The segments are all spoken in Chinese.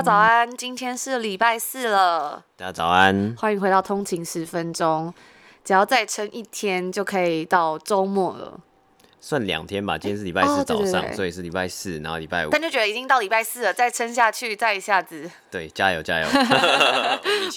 家早安，今天是礼拜四了。大家早安，欢迎回到通勤十分钟。只要再撑一天，就可以到周末了。算两天吧，今天是礼拜四早上，哦、对对对，所以是礼拜四，然后礼拜五。但就觉得已经到礼拜四了，再撑下去，再一下子。对，加油 加油！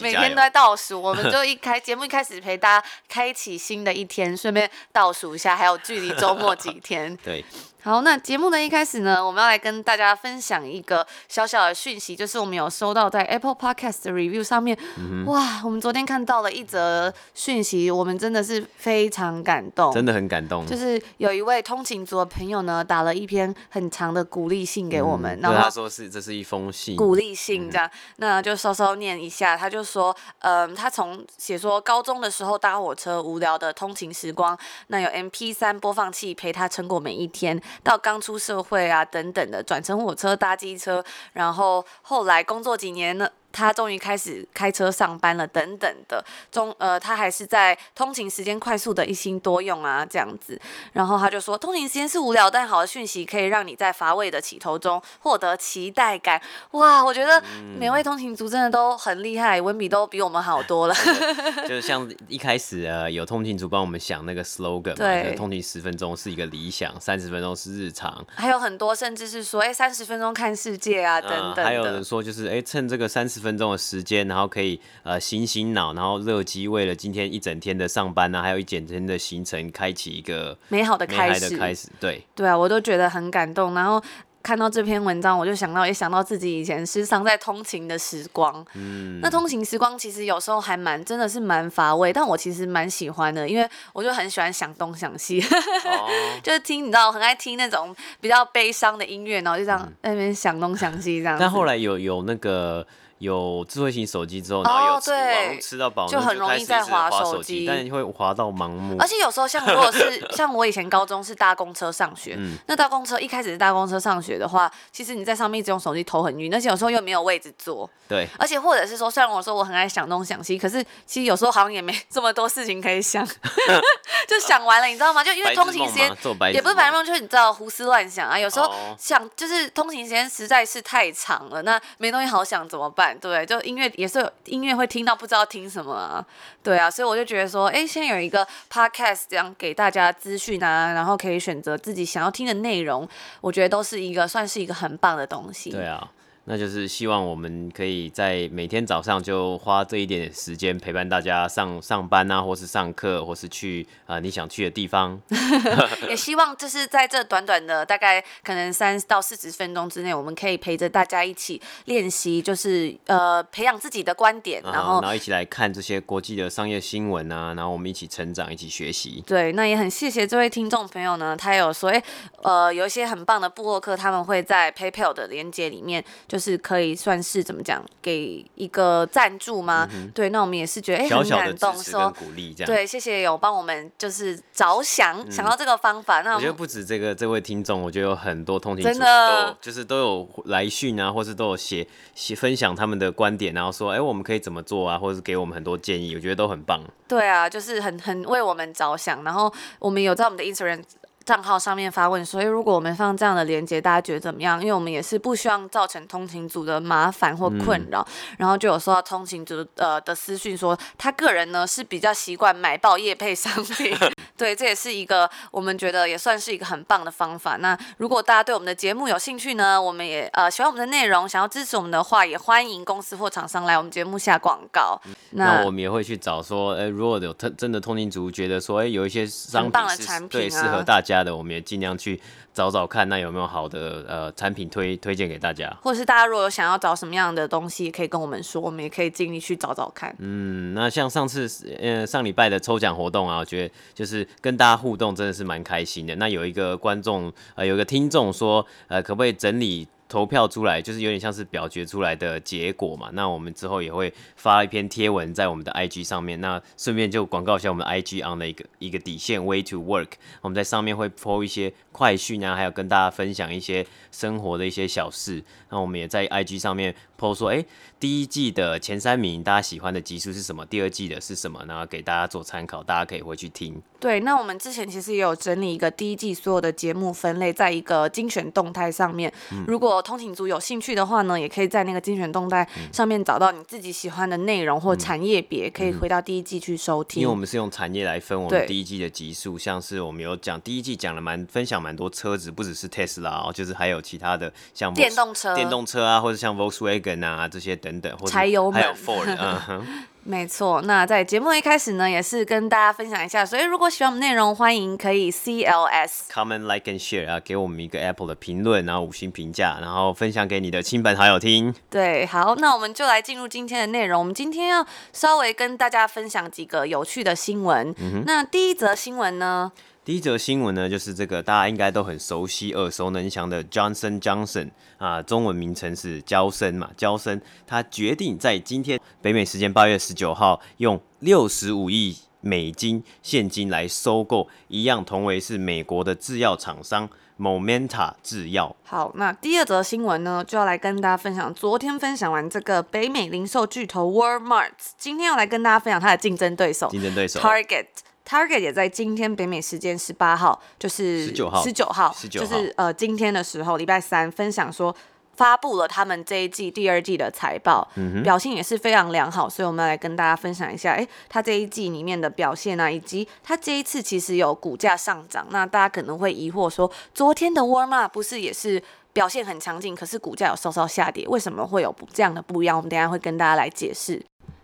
每天都在倒数，我们就一开节目一开始陪大家开启新的一天，顺便倒数一下，还有距离周末几天。对。好，那节目的一开始呢，我们要来跟大家分享一个小小的讯息，就是我们有收到在 Apple Podcast 的 review 上面，嗯、哇，我们昨天看到了一则讯息，我们真的是非常感动，真的很感动。就是有一位通勤族的朋友呢，打了一篇很长的鼓励信给我们，嗯、然后他说是这是一封信，鼓励信这样，嗯、那就稍稍念一下，他就说，嗯，他从写说高中的时候搭火车无聊的通勤时光，那有 M P 三播放器陪他撑过每一天。到刚出社会啊，等等的，转乘火车、搭机车，然后后来工作几年呢？他终于开始开车上班了，等等的，中呃，他还是在通勤时间快速的一心多用啊，这样子。然后他就说，通勤时间是无聊但好的讯息，可以让你在乏味的起头中获得期待感。哇，我觉得每位通勤族真的都很厉害，文笔都比我们好多了。就是像一开始呃，有通勤族帮我们想那个 slogan 嘛，对，通勤十分钟是一个理想，三十分钟是日常。还有很多甚至是说，哎，三十分钟看世界啊，等等的。还有人说，就是哎，趁这个三十分钟的时间，然后可以呃醒醒脑，然后热机为了今天一整天的上班呢、啊，还有一整天的行程，开启一个美好的开始。开始，对对啊，我都觉得很感动。然后看到这篇文章，我就想到，也想到自己以前时常在通勤的时光。嗯，那通勤时光其实有时候还蛮，真的是蛮乏味，但我其实蛮喜欢的，因为我就很喜欢想东想西，哦、就是听你知道，很爱听那种比较悲伤的音乐，然后就这样在那边想东想西这样、嗯。但后来有有那个。有智慧型手机之后，然后有吃网吃到饱，就很容易在滑手机，但会滑到盲目。而且有时候像如果是 像我以前高中是搭公车上学，嗯、那搭公车一开始是搭公车上学的话，其实你在上面一直用手机头很晕，而且有时候又没有位置坐。对。而且或者是说，虽然我说我很爱想东想西，可是其实有时候好像也没这么多事情可以想，就想完了，你知道吗？就因为通勤时间也不是白日梦，就是你知道胡思乱想啊。有时候想就是通勤时间实在是太长了，那没东西好想怎么办？对，就音乐也是音乐会听到不知道听什么啊，对啊，所以我就觉得说，哎，现在有一个 podcast 这样给大家资讯啊，然后可以选择自己想要听的内容，我觉得都是一个算是一个很棒的东西。对啊。那就是希望我们可以在每天早上就花这一点点时间陪伴大家上上班啊，或是上课，或是去啊、呃、你想去的地方。也希望就是在这短短的大概可能三到四十分钟之内，我们可以陪着大家一起练习，就是呃培养自己的观点，然后然后一起来看这些国际的商业新闻啊，然后我们一起成长，一起学习。对，那也很谢谢这位听众朋友呢，他有说，哎，呃，有一些很棒的布洛克，他们会在 PayPal 的连接里面。就是可以算是怎么讲，给一个赞助吗？嗯、对，那我们也是觉得哎、欸、很感动，说鼓励这样。对，谢谢有帮我们就是着想，嗯、想到这个方法。那我，我觉得不止这个这位听众，我觉得有很多通勤族都的就是都有来讯啊，或是都有写写分享他们的观点，然后说哎、欸、我们可以怎么做啊，或者是给我们很多建议，我觉得都很棒。对啊，就是很很为我们着想，然后我们有在我们的 Instagram。账号上面发问，所以如果我们放这样的连接，大家觉得怎么样？因为我们也是不希望造成通勤族的麻烦或困扰，嗯、然后就有收到通勤族呃的私讯说，他个人呢是比较习惯买爆业配商品，对，这也是一个我们觉得也算是一个很棒的方法。那如果大家对我们的节目有兴趣呢，我们也呃喜欢我们的内容，想要支持我们的话，也欢迎公司或厂商来我们节目下广告。那，那我们也会去找说，哎，如果有特真的通勤族觉得说，哎，有一些商品是对适合大家。家的，我们也尽量去找找看，那有没有好的呃产品推推荐给大家，或者是大家如果有想要找什么样的东西，也可以跟我们说，我们也可以尽力去找找看。嗯，那像上次呃上礼拜的抽奖活动啊，我觉得就是跟大家互动真的是蛮开心的。那有一个观众呃有一个听众说，呃可不可以整理？投票出来，就是有点像是表决出来的结果嘛。那我们之后也会发一篇贴文在我们的 IG 上面。那顺便就广告一下我们 IG on 的一个一个底线 Way to Work，我们在上面会 po 一些快讯啊，还有跟大家分享一些生活的一些小事。那我们也在 IG 上面 po 说，哎、欸，第一季的前三名大家喜欢的集数是什么？第二季的是什么？然后给大家做参考，大家可以回去听。对，那我们之前其实也有整理一个第一季所有的节目分类，在一个精选动态上面。嗯、如果通勤族有兴趣的话呢，也可以在那个精选动态上面找到你自己喜欢的内容或产业别，嗯、可以回到第一季去收听。因为我们是用产业来分我们第一季的集数，像是我们有讲第一季讲了蛮分享蛮多车子，不只是 Tesla 哦，就是还有其他的像电动车、电动车啊，或者像 Volkswagen 啊这些等等，或者柴油还有 Ford 嗯。没错，那在节目一开始呢，也是跟大家分享一下，所以如果喜欢我们内容，欢迎可以 C L S comment like and share 啊，给我们一个 Apple 的评论，然后五星评价，然后分享给你的亲朋好友听。对，好，那我们就来进入今天的内容。我们今天要稍微跟大家分享几个有趣的新闻。那第一则新闻呢？第一则新闻呢，就是这个大家应该都很熟悉、耳熟能详的 Johnson Johnson 啊，中文名称是娇生嘛，娇生，他决定在今天北美时间八月十九号，用六十五亿美金现金来收购一样同为是美国的制药厂商 Momenta 制药。好，那第二则新闻呢，就要来跟大家分享，昨天分享完这个北美零售巨头 Walmart，今天要来跟大家分享它的竞争对手，竞争对手 Target。Target 也在今天北美时间十八号，就是十九号，十九号，就是呃今天的时候，礼拜三分享说发布了他们这一季第二季的财报，嗯、哼表现也是非常良好，所以我们来跟大家分享一下，哎，他这一季里面的表现啊，以及他这一次其实有股价上涨，那大家可能会疑惑说，昨天的 Walmart 不是也是表现很强劲，可是股价有稍稍下跌，为什么会有这样的不一样？我们等一下会跟大家来解释。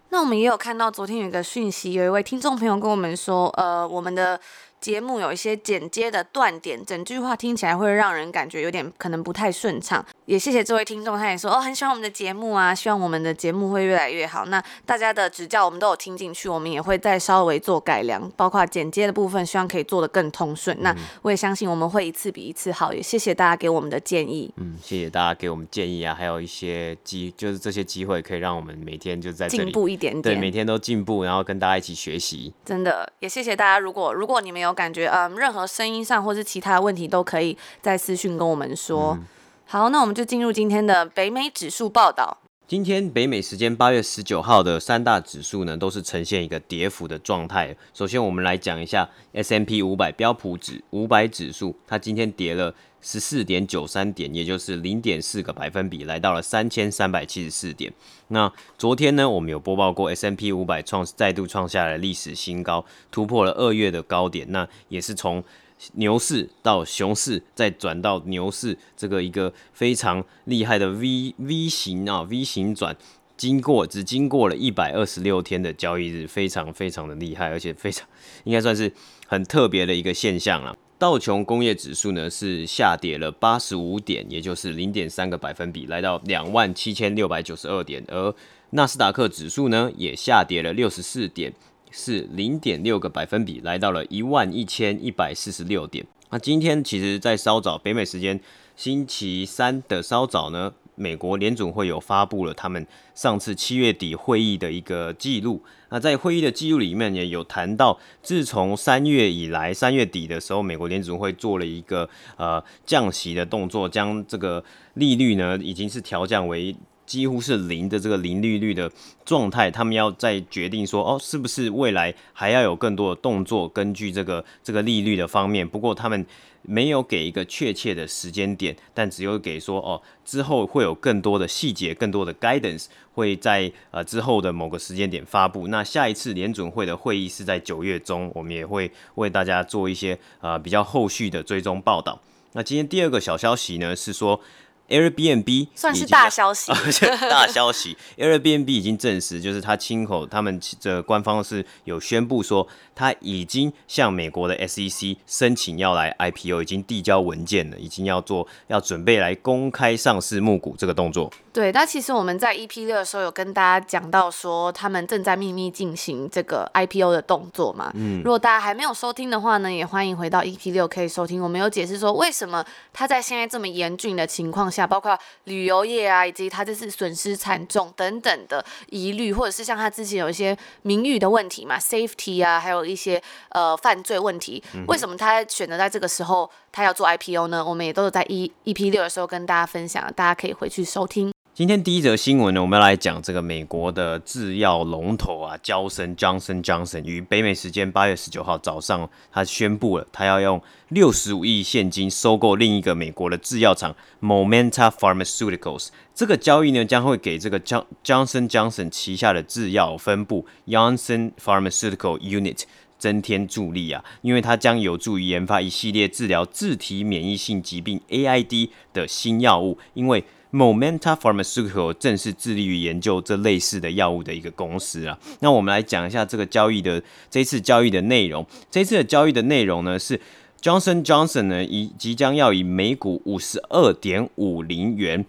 那我们也有看到，昨天有一个讯息，有一位听众朋友跟我们说，呃，我们的。节目有一些剪接的断点，整句话听起来会让人感觉有点可能不太顺畅。也谢谢这位听众，他也说哦，很喜欢我们的节目啊，希望我们的节目会越来越好。那大家的指教我们都有听进去，我们也会再稍微做改良，包括剪接的部分，希望可以做得更通顺。嗯、那我也相信我们会一次比一次好。也谢谢大家给我们的建议。嗯，谢谢大家给我们建议啊，还有一些机，就是这些机会可以让我们每天就在进步一点点，对，每天都进步，然后跟大家一起学习。真的，也谢谢大家。如果如果你们有感觉，嗯，任何声音上或是其他的问题，都可以在私讯跟我们说。嗯、好，那我们就进入今天的北美指数报道。今天北美时间八月十九号的三大指数呢，都是呈现一个跌幅的状态。首先，我们来讲一下 S M P 五百标普指五百指数，它今天跌了十四点九三点，也就是零点四个百分比，来到了三千三百七十四点。那昨天呢，我们有播报过 S M P 五百创再度创下了历史新高，突破了二月的高点。那也是从牛市到熊市，再转到牛市，这个一个非常厉害的 V V 型啊 V 型转，经过只经过了一百二十六天的交易日，非常非常的厉害，而且非常应该算是很特别的一个现象啊。道琼工业指数呢是下跌了八十五点，也就是零点三个百分比，来到两万七千六百九十二点，而纳斯达克指数呢也下跌了六十四点。是零点六个百分比，来到了一万一千一百四十六点。那今天其实，在稍早北美时间星期三的稍早呢，美国联准会有发布了他们上次七月底会议的一个记录。那在会议的记录里面也有谈到，自从三月以来，三月底的时候，美国联准会做了一个呃降息的动作，将这个利率呢已经是调降为。几乎是零的这个零利率的状态，他们要再决定说，哦，是不是未来还要有更多的动作？根据这个这个利率的方面，不过他们没有给一个确切的时间点，但只有给说，哦，之后会有更多的细节、更多的 guidance 会在呃之后的某个时间点发布。那下一次联准会的会议是在九月中，我们也会为大家做一些呃比较后续的追踪报道。那今天第二个小消息呢是说。Airbnb 算是大消息，大消息。Airbnb 已经证实，就是他亲口，他们这官方是有宣布说，他已经向美国的 SEC 申请要来 IPO，已经递交文件了，已经要做，要准备来公开上市募股这个动作。对，那其实我们在 EP 六的时候有跟大家讲到说，他们正在秘密进行这个 IPO 的动作嘛。嗯，如果大家还没有收听的话呢，也欢迎回到 EP 六可以收听。我们有解释说，为什么他在现在这么严峻的情况下，包括旅游业啊，以及他这次损失惨重等等的疑虑，或者是像他之前有一些名誉的问题嘛，safety 啊，还有一些呃犯罪问题，嗯、为什么他选择在这个时候他要做 IPO 呢？我们也都有在 E EP 六的时候跟大家分享，大家可以回去收听。今天第一则新闻呢，我们要来讲这个美国的制药龙头啊，娇生 Johnson Johnson 于北美时间八月十九号早上，他宣布了，他要用六十五亿现金收购另一个美国的制药厂 Momenta Pharmaceuticals。这个交易呢，将会给这个 Johnson Johnson 旗下的制药分部 Johnson Pharmaceutical Unit 增添助力啊，因为它将有助于研发一系列治疗自体免疫性疾病 AID 的新药物，因为 Momenta Pharmaceutical 正是致力于研究这类似的药物的一个公司啊。那我们来讲一下这个交易的这次交易的内容。这次的交易的内容呢，是 Johnson Johnson 呢，以即将要以每股五十二点五零元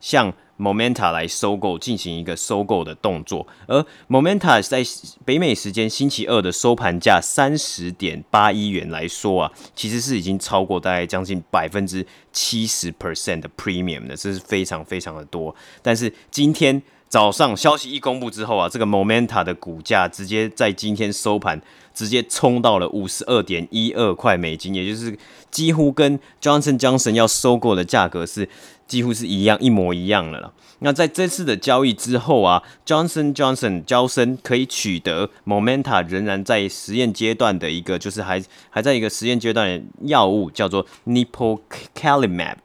向 Momenta 来收购，进行一个收购的动作，而 Momenta 在北美时间星期二的收盘价三十点八一元来说啊，其实是已经超过大概将近百分之七十 percent 的 premium 的，这是非常非常的多。但是今天早上消息一公布之后啊，这个 Momenta 的股价直接在今天收盘直接冲到了五十二点一二块美金，也就是几乎跟 Johnson Johnson 要收购的价格是。几乎是一样一模一样的了。那在这次的交易之后啊，Johnson Johnson 交生可以取得 Momenta 仍然在实验阶段的一个，就是还还在一个实验阶段的药物，叫做 Nipocalimab。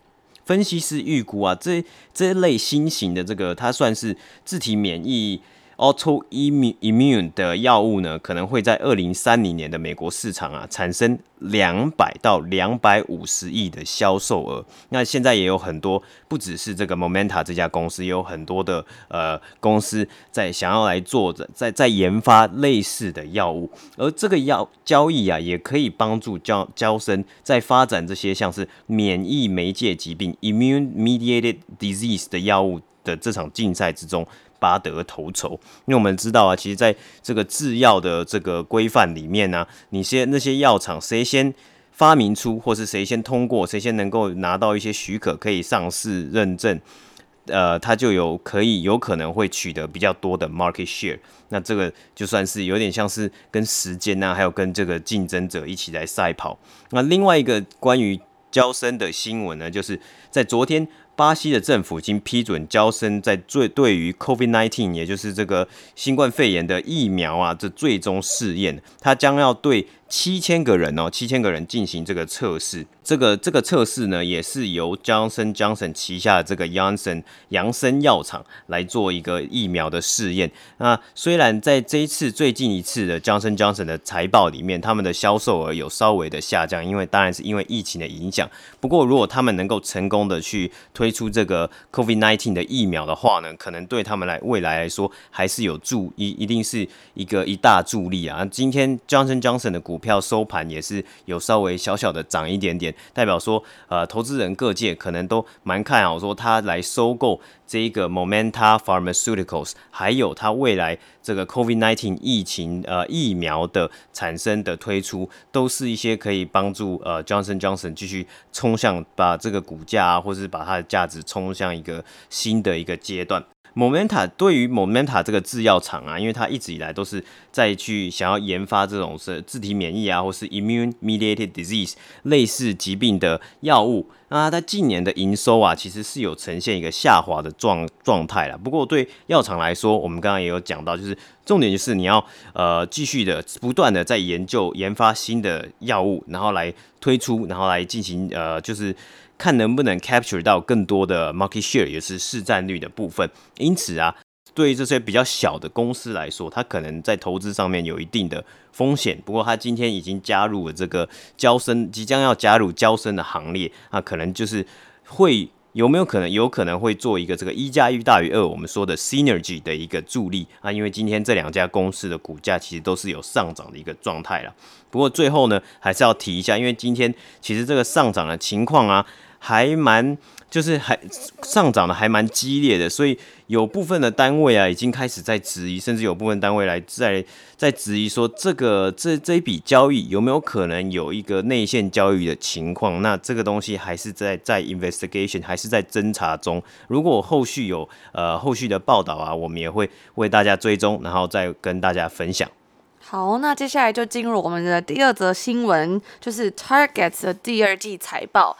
分析师预估啊，这这一类新型的这个，它算是自体免疫。Autoimmune 的药物呢，可能会在二零三零年的美国市场啊，产生两百到两百五十亿的销售额。那现在也有很多，不只是这个 Momenta 这家公司，也有很多的呃公司在想要来做，在在研发类似的药物。而这个药交易啊，也可以帮助交交生在发展这些像是免疫媒介疾病 （Immune-mediated disease） 的药物的这场竞赛之中。巴德头筹，因为我们知道啊，其实在这个制药的这个规范里面呢、你先那些药厂谁先发明出，或是谁先通过，谁先能够拿到一些许可可以上市认证，呃，它就有可以有可能会取得比较多的 market share。那这个就算是有点像是跟时间呐、啊，还有跟这个竞争者一起来赛跑。那另外一个关于交生的新闻呢，就是在昨天。巴西的政府已经批准交生在最对于 COVID-19，也就是这个新冠肺炎的疫苗啊，这最终试验，它将要对。七千个人哦，七千个人进行这个测试。这个这个测试呢，也是由 Johnson Johnson 旗下的这个 Janssen 杨森药厂来做一个疫苗的试验。那虽然在这一次最近一次的 Johnson Johnson 的财报里面，他们的销售额有稍微的下降，因为当然是因为疫情的影响。不过，如果他们能够成功的去推出这个 COVID-19 的疫苗的话呢，可能对他们来未来来说还是有助一一定是一个一大助力啊。今天 Johnson Johnson 的股票收盘也是有稍微小小的涨一点点，代表说，呃，投资人各界可能都蛮看好，说他来收购这一个 Momenta Pharmaceuticals，还有它未来这个 COVID-19 疫情呃疫苗的产生的推出，都是一些可以帮助呃 Johnson Johnson 继续冲向把这个股价啊，或是把它的价值冲向一个新的一个阶段。Momenta 对于 Momenta 这个制药厂啊，因为它一直以来都是在去想要研发这种是自体免疫啊，或是 immune-mediated disease 类似疾病的药物。那它在近年的营收啊，其实是有呈现一个下滑的状状态啦。不过对药厂来说，我们刚刚也有讲到，就是重点就是你要呃继续的不断的在研究研发新的药物，然后来推出，然后来进行呃就是。看能不能 capture 到更多的 market share，也是市占率的部分。因此啊，对于这些比较小的公司来说，它可能在投资上面有一定的风险。不过，它今天已经加入了这个交生，即将要加入交生的行列，啊，可能就是会。有没有可能有可能会做一个这个一加一大于二，我们说的 synergy 的一个助力啊？因为今天这两家公司的股价其实都是有上涨的一个状态了。不过最后呢，还是要提一下，因为今天其实这个上涨的情况啊，还蛮。就是还上涨的还蛮激烈的，所以有部分的单位啊，已经开始在质疑，甚至有部分单位来在在质疑说，这个这这一笔交易有没有可能有一个内线交易的情况？那这个东西还是在在 investigation，还是在侦查中。如果后续有呃后续的报道啊，我们也会为大家追踪，然后再跟大家分享。好，那接下来就进入我们的第二则新闻，就是 Target 的第二季财报。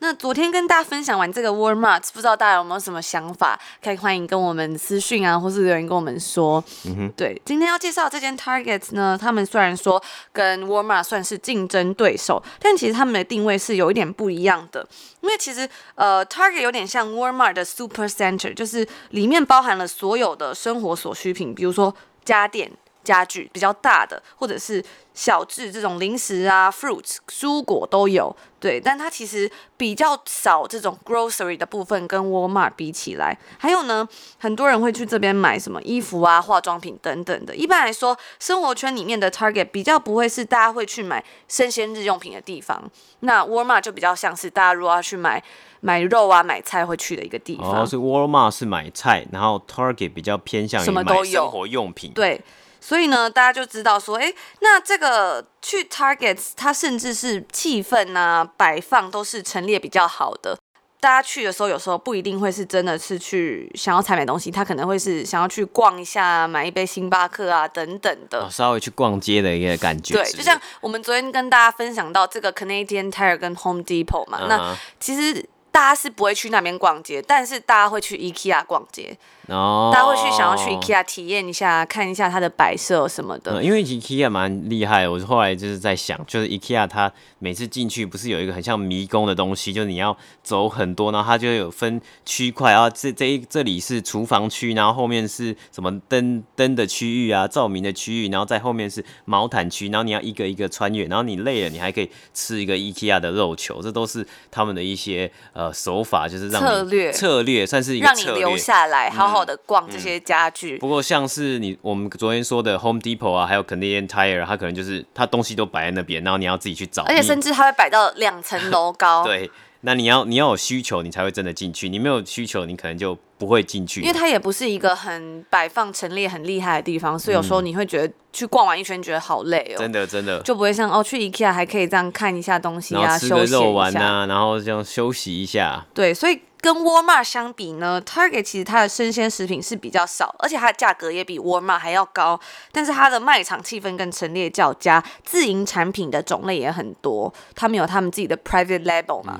那昨天跟大家分享完这个 Walmart，不知道大家有没有什么想法？可以欢迎跟我们私讯啊，或是留言跟我们说。嗯哼，对，今天要介绍这间 Target 呢，他们虽然说跟 Walmart 算是竞争对手，但其实他们的定位是有一点不一样的。因为其实呃，Target 有点像 Walmart 的 Super Center，就是里面包含了所有的生活所需品，比如说家电。家具比较大的，或者是小至这种零食啊、fruits 蔬果都有，对，但它其实比较少这种 grocery 的部分，跟 Walmart 比起来。还有呢，很多人会去这边买什么衣服啊、化妆品等等的。一般来说，生活圈里面的 Target 比较不会是大家会去买生鲜日用品的地方。那 Walmart 就比较像是大家如果要去买买肉啊、买菜会去的一个地方。哦，是 Walmart 是买菜，然后 Target 比较偏向于买生活用品。对。所以呢，大家就知道说，哎，那这个去 Targets，它甚至是气氛啊、摆放都是陈列比较好的。大家去的时候，有时候不一定会是真的是去想要采买东西，他可能会是想要去逛一下，买一杯星巴克啊等等的，哦，稍微去逛街的一个感觉。对，就像我们昨天跟大家分享到这个 Canadian Tire 跟 Home Depot 嘛，uh. 那其实大家是不会去那边逛街，但是大家会去 IKEA 逛街。哦、大家会去想要去 IKEA 体验一下，看一下它的摆设什么的。嗯、因为 IKEA 蛮厉害的，我后来就是在想，就是 IKEA 它每次进去不是有一个很像迷宫的东西，就是你要走很多，然后它就有分区块，然后这这一这里是厨房区，然后后面是什么灯灯的区域啊，照明的区域，然后在后面是毛毯区，然后你要一个一个穿越，然后你累了，你还可以吃一个 IKEA 的肉球，这都是他们的一些呃手法，就是让策略。策略算是一个让你留下来，好好的逛这些家具。不过像是你我们昨天说的 Home Depot 啊，还有 Canadian Tire，它可能就是它东西都摆在那边，然后你要自己去找，而且甚至它会摆到两层楼高。对，那你要你要有需求，你才会真的进去。你没有需求，你可能就不会进去。因为它也不是一个很摆放陈列很厉害的地方，所以有时候你会觉得去逛完一圈觉得好累哦。真的真的就不会像哦去 IKEA 还可以这样看一下东西啊，吃个肉丸啊，然后这样休息一下。对，所以。跟沃尔玛相比呢，Target 其实它的生鲜食品是比较少，而且它的价格也比沃尔玛还要高。但是它的卖场气氛跟陈列较佳，自营产品的种类也很多。他们有他们自己的 Private Label 嘛。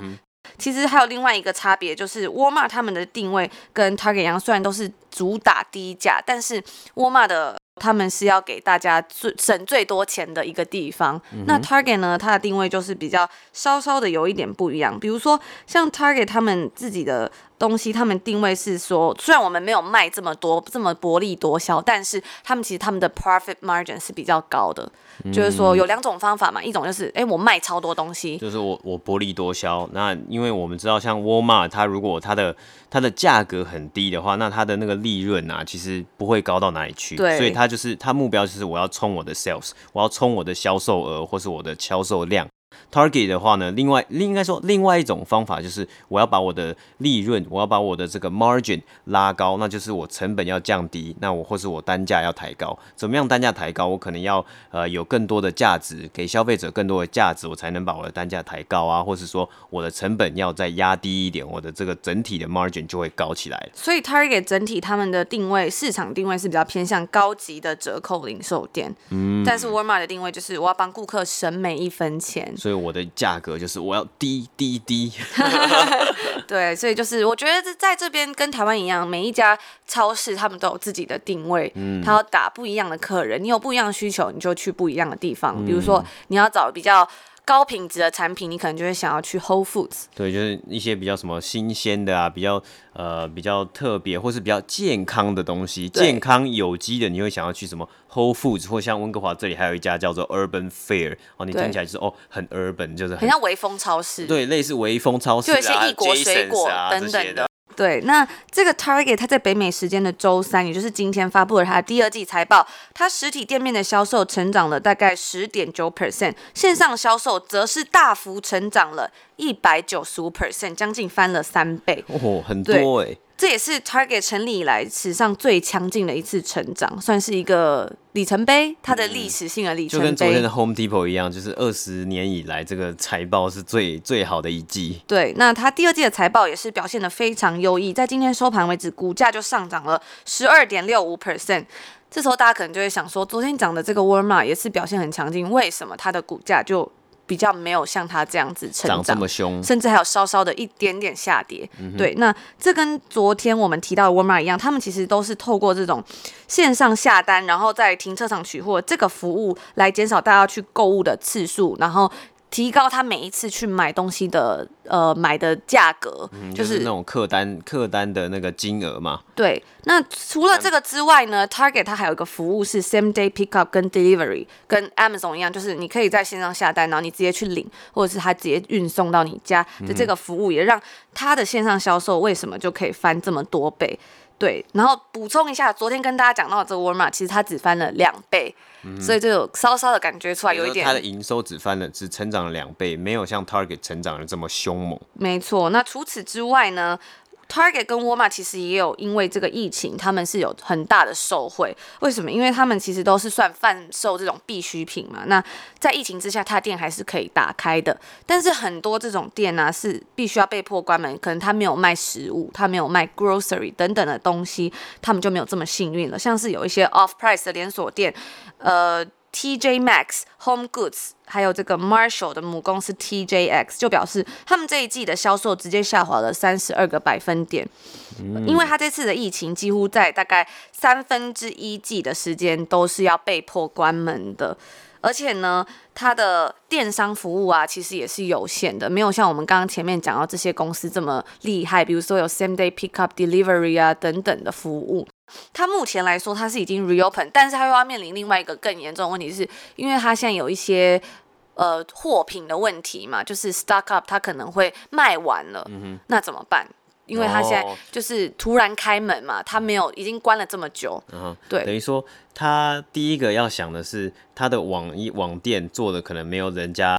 其实还有另外一个差别，就是 Walmart 他们的定位跟 Target 一样，虽然都是主打低价，但是 Walmart 的。他们是要给大家最省最多钱的一个地方。嗯、那 Target 呢？它的定位就是比较稍稍的有一点不一样。比如说，像 Target 他们自己的东西，他们定位是说，虽然我们没有卖这么多，这么薄利多销，但是他们其实他们的 profit margin 是比较高的。嗯、就是说有两种方法嘛，一种就是，哎，我卖超多东西，就是我我薄利多销。那因为我们知道，像 Walmart，它如果它的它的价格很低的话，那它的那个利润啊，其实不会高到哪里去。对，所以它就是它目标就是我要冲我的 sales，我要冲我的销售额或是我的销售量。Target 的话呢，另外另应该说另外一种方法就是，我要把我的利润，我要把我的这个 margin 拉高，那就是我成本要降低，那我或是我单价要抬高。怎么样单价抬高？我可能要呃有更多的价值，给消费者更多的价值，我才能把我的单价抬高啊，或是说我的成本要再压低一点，我的这个整体的 margin 就会高起来。所以 Target 整体他们的定位市场定位是比较偏向高级的折扣零售店，嗯，但是 Walmart 的定位就是我要帮顾客省每一分钱。所以我的价格就是我要低低低，对，所以就是我觉得在这边跟台湾一样，每一家超市他们都有自己的定位，嗯，他要打不一样的客人，你有不一样的需求，你就去不一样的地方，比如说你要找比较。高品质的产品，你可能就会想要去 Whole Foods。对，就是一些比较什么新鲜的啊，比较呃比较特别或是比较健康的东西，健康有机的，你会想要去什么 Whole Foods，或像温哥华这里还有一家叫做 Urban Fair 哦，你听起来就是哦很 urban，就是很，很像微风超市。对，类似微风超市啊，就有一些异国水果等等的。对，那这个 Target 它在北美时间的周三，也就是今天发布了它的第二季财报，它实体店面的销售成长了大概十点九 percent，线上销售则是大幅成长了一百九十五 percent，将近翻了三倍。哦，很多哎。这也是 Target 成立以来史上最强劲的一次成长，算是一个里程碑，它的历史性的里程碑。就跟昨天的 Home Depot 一样，就是二十年以来这个财报是最最好的一季。对，那它第二季的财报也是表现的非常优异，在今天收盘为止，股价就上涨了十二点六五 percent。这时候大家可能就会想说，昨天讲的这个 Walmart 也是表现很强劲，为什么它的股价就？比较没有像他这样子成长，长这么凶，甚至还有稍稍的一点点下跌。嗯、对，那这跟昨天我们提到的 Walmart 一样，他们其实都是透过这种线上下单，然后在停车场取货这个服务来减少大家去购物的次数，然后。提高他每一次去买东西的呃买的价格，嗯，就是那种客单客单的那个金额嘛。对，那除了这个之外呢，Target 它还有一个服务是 Same Day Pickup 跟 Delivery，跟 Amazon 一样，就是你可以在线上下单，然后你直接去领，或者是他直接运送到你家的这个服务，也让它的线上销售为什么就可以翻这么多倍？对，然后补充一下，昨天跟大家讲到的这个 Walmart，其实它只翻了两倍，嗯，所以就有稍稍的感觉出来有一点，它的营收只翻了，只成长了两倍，没有像 Target 成长的这么凶猛。没错，那除此之外呢？Target 跟 Walmart 其实也有因为这个疫情，他们是有很大的受惠。为什么？因为他们其实都是算贩售这种必需品嘛。那在疫情之下，他店还是可以打开的。但是很多这种店呢、是必须要被迫关门，可能他没有卖食物，他没有卖 grocery 等等的东西，他们就没有这么幸运了。像是有一些 off price 的连锁店，呃。TJ Maxx、Home Goods，还有这个 Marshall 的母公司 TJX，就表示他们这一季的销售直接下滑了三十二个百分点，嗯，因为他这次的疫情几乎在大概三分之一季的时间都是要被迫关门的。而且呢，它的电商服务啊，其实也是有限的，没有像我们刚刚前面讲到这些公司这么厉害。比如说有 same day pickup delivery 啊等等的服务。它目前来说，它是已经 reopen，但是他又要面临另外一个更严重的问题是，是因为他现在有一些呃货品的问题嘛，就是 stock up，他可能会卖完了，嗯、那怎么办？因为他现在就是突然开门嘛，他没有已经关了这么久，嗯，对，等于说他第一个要想的是他的网一网店做的可能没有人家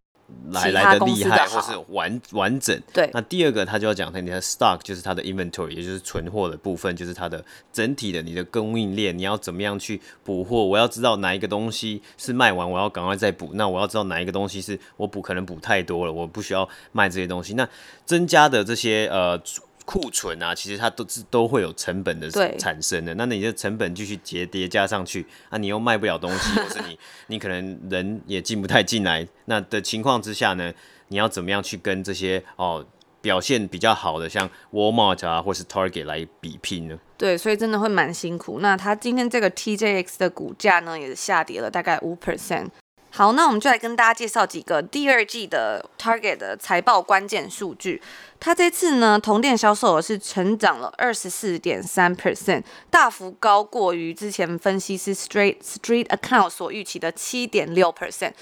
来来的厉害，或是完完整。对，那第二个他就要讲他你的 stock 就是他的 inventory，也就是存货的部分，就是它的整体的你的供应链，你要怎么样去补货？我要知道哪一个东西是卖完，我要赶快再补。那我要知道哪一个东西是我补可能补太多了，我不需要卖这些东西。那增加的这些呃。库存啊，其实它都是都会有成本的产生的。那你的成本继续叠叠加上去啊，你又卖不了东西，或是你你可能人也进不太进来，那的情况之下呢，你要怎么样去跟这些哦表现比较好的像 Walmart 啊，或是 Target 来比拼呢？对，所以真的会蛮辛苦。那它今天这个 TJX 的股价呢，也是下跌了大概五 percent。好，那我们就来跟大家介绍几个第二季的 Target 的财报关键数据。它这次呢，同店销售额是成长了二十四点三 percent，大幅高过于之前分析师 Street Street Account 所预期的七点六 percent。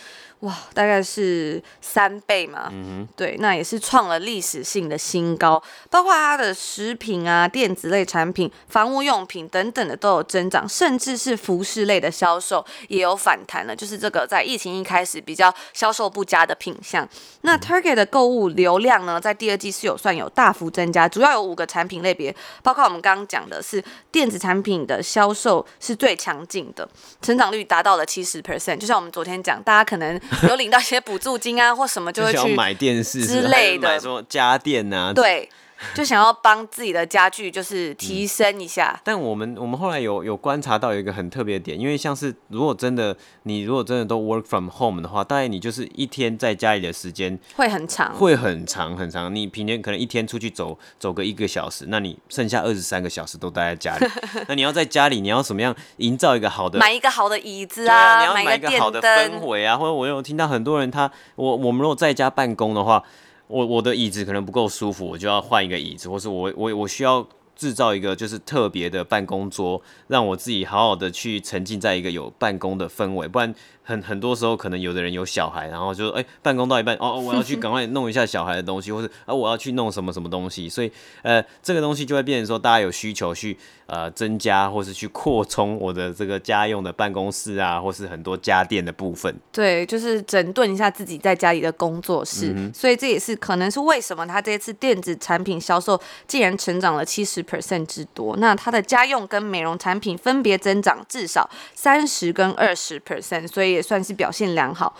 哇，大概是三倍嘛？嗯，对，那也是创了历史性的新高。包括它的食品啊、电子类产品、房屋用品等等的都有增长，甚至是服饰类的销售也有反弹了。就是这个在疫情一开始比较销售不佳的品项。那 Target 的购物流量呢，在第二季是有算有大幅增加，主要有五个产品类别，包括我们刚刚讲的是电子产品的销售是最强劲的，成长率达到了七十 percent。就像我们昨天讲，大家可能。有领到一些补助金啊，或什么就会去买电视之类的，买什么家电啊，对。就想要帮自己的家具就是提升一下，嗯、但我们我们后来有有观察到有一个很特别的点，因为像是如果真的你如果真的都 work from home 的话，大概你就是一天在家里的时间会很长，会很长很长。你平均可能一天出去走走个一个小时，那你剩下二十三个小时都待在家里。那你要在家里，你要怎么样营造一个好的买一个好的椅子啊，啊你要买一个好的氛围啊，或者我有听到很多人他我我们如果在家办公的话。我我的椅子可能不够舒服，我就要换一个椅子，或是我我我需要制造一个就是特别的办公桌，让我自己好好的去沉浸在一个有办公的氛围，不然。很很多时候，可能有的人有小孩，然后就哎、欸，办公到一半，哦，我要去 赶快弄一下小孩的东西，或是啊，我要去弄什么什么东西，所以呃，这个东西就会变成说，大家有需求去呃增加，或是去扩充我的这个家用的办公室啊，或是很多家电的部分。对，就是整顿一下自己在家里的工作室，嗯、所以这也是可能是为什么他这次电子产品销售竟然成长了七十 percent 之多。那他的家用跟美容产品分别增长至少三十跟二十 percent，所以。也算是表现良好。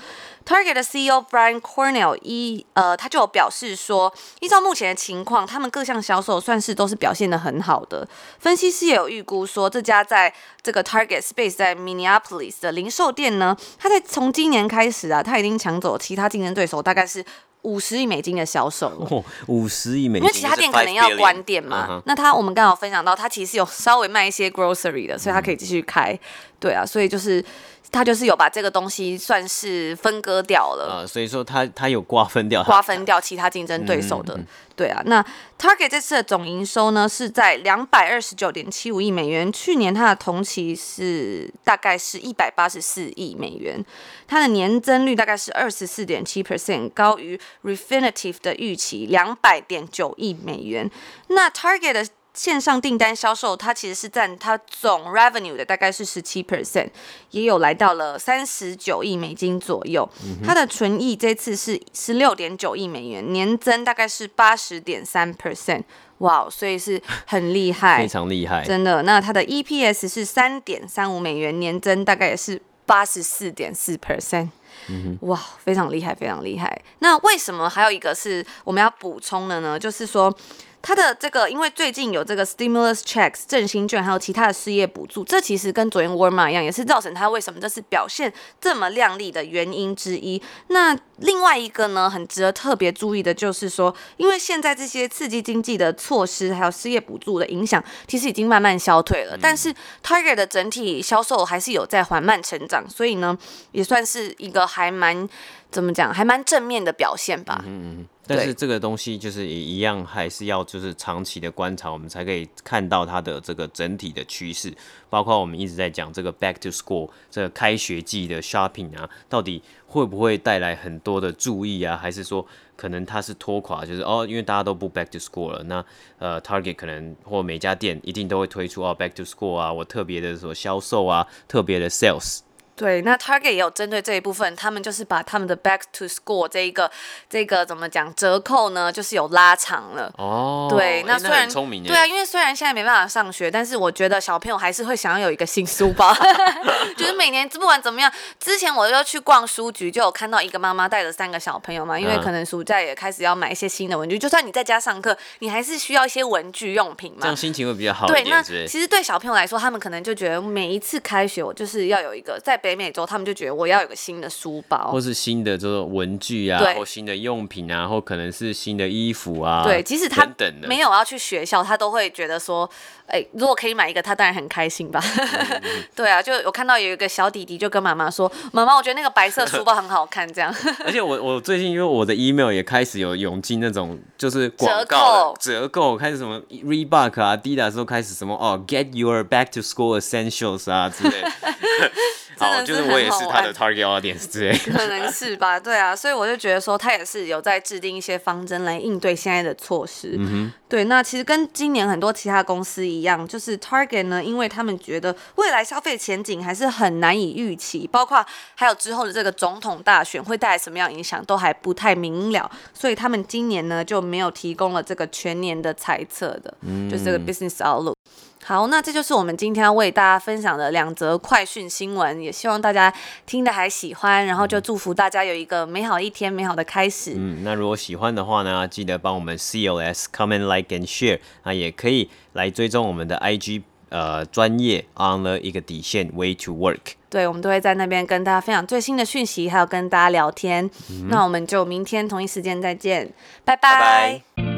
Target 的 CEO Brian Cornell 一呃，他就有表示说，依照目前的情况，他们各项销售算是都是表现的很好的。分析师也有预估说，这家在这个 Target Space 在 Minneapolis 的零售店呢，他在从今年开始啊，他已经抢走其他竞争对手，大概是五十亿美金的销售。五十亿美金，因为其他店可能要关店嘛。Uh. 那他我们刚好分享到，他其实有稍微卖一些 grocery 的，所以他可以继续开。嗯、对啊，所以就是。他就是有把这个东西算是分割掉了，呃，所以说他他有瓜分掉，瓜分掉其他竞争对手的，嗯嗯嗯、对啊。那 Target 这次的总营收呢是在两百二十九点七五亿美元，去年它的同期是大概是一百八十四亿美元，它的年增率大概是二十四点七 percent，高于 Refinitiv 的预期两百点九亿美元。那 Target 的线上订单销售，它其实是占它总 revenue 的大概是十七 percent，也有来到了三十九亿美金左右。它的纯益这次是十六点九亿美元，年增大概是八十点三 percent，哇，所以是很厉害，非常厉害，真的。那它的 EPS 是三点三五美元，年增大概也是八十四点四 percent，哇，非常厉害，非常厉害。那为什么还有一个是我们要补充的呢？就是说。它的这个，因为最近有这个 stimulus checks 振兴券，还有其他的失业补助，这其实跟昨天 Walmart 一样，也是造成它为什么这次表现这么亮丽的原因之一。那另外一个呢，很值得特别注意的就是说，因为现在这些刺激经济的措施，还有失业补助的影响，其实已经慢慢消退了。但是 Target 的整体销售还是有在缓慢成长，所以呢，也算是一个还蛮怎么讲，还蛮正面的表现吧。嗯嗯。但是这个东西就是也一样，还是要就是长期的观察，我们才可以看到它的这个整体的趋势。包括我们一直在讲这个 back to school 这个开学季的 shopping 啊，到底会不会带来很多的注意啊？还是说可能它是拖垮？就是哦，因为大家都不 back to school 了，那呃 Target 可能或每家店一定都会推出哦 back to school 啊，我特别的什么销售啊，特别的 sales。对，那 Target 也有针对这一部分，他们就是把他们的 Back to School 这一个这个怎么讲折扣呢？就是有拉长了。哦，对，那虽然聪明，对啊，因为虽然现在没办法上学，但是我觉得小朋友还是会想要有一个新书包，就是每年不管怎么样，之前我就去逛书局，就有看到一个妈妈带着三个小朋友嘛，因为可能暑假也开始要买一些新的文具，就算你在家上课，你还是需要一些文具用品嘛，这样心情会比较好。对，那其实对小朋友来说，他们可能就觉得每一次开学，我就是要有一个在。北美洲，他们就觉得我要有个新的书包，或是新的这种文具啊，或新的用品啊，或可能是新的衣服啊。对，即使他没有要去学校，他都会觉得说，哎、欸，如果可以买一个，他当然很开心吧。嗯、对啊，就我看到有一个小弟弟就跟妈妈说：“妈妈，我觉得那个白色书包很好看。”这样。而且我我最近因为我的 email 也开始有涌进那种就是广告折扣，折扣开始什么 Reebok 啊、Adidas 都开始什么哦，Get your back to school essentials 啊之类。好，就是我也是他的 target audience 之类，可能是吧，对啊，所以我就觉得说他也是有在制定一些方针来应对现在的措施。嗯哼，对，那其实跟今年很多其他公司一样，就是 Target 呢，因为他们觉得未来消费前景还是很难以预期，包括还有之后的这个总统大选会带来什么样影响都还不太明了，所以他们今年呢就没有提供了这个全年的猜测的，嗯、就是这个 business outlook。好，那这就是我们今天要为大家分享的两则快讯新闻，也希望大家听的还喜欢，然后就祝福大家有一个美好一天，美好的开始。嗯，那如果喜欢的话呢，记得帮我们 C O S comment like and share，啊，也可以来追踪我们的 IG 呃专业 on 了一个底线 way to work。对，我们都会在那边跟大家分享最新的讯息，还有跟大家聊天。嗯、那我们就明天同一时间再见，拜拜。拜拜。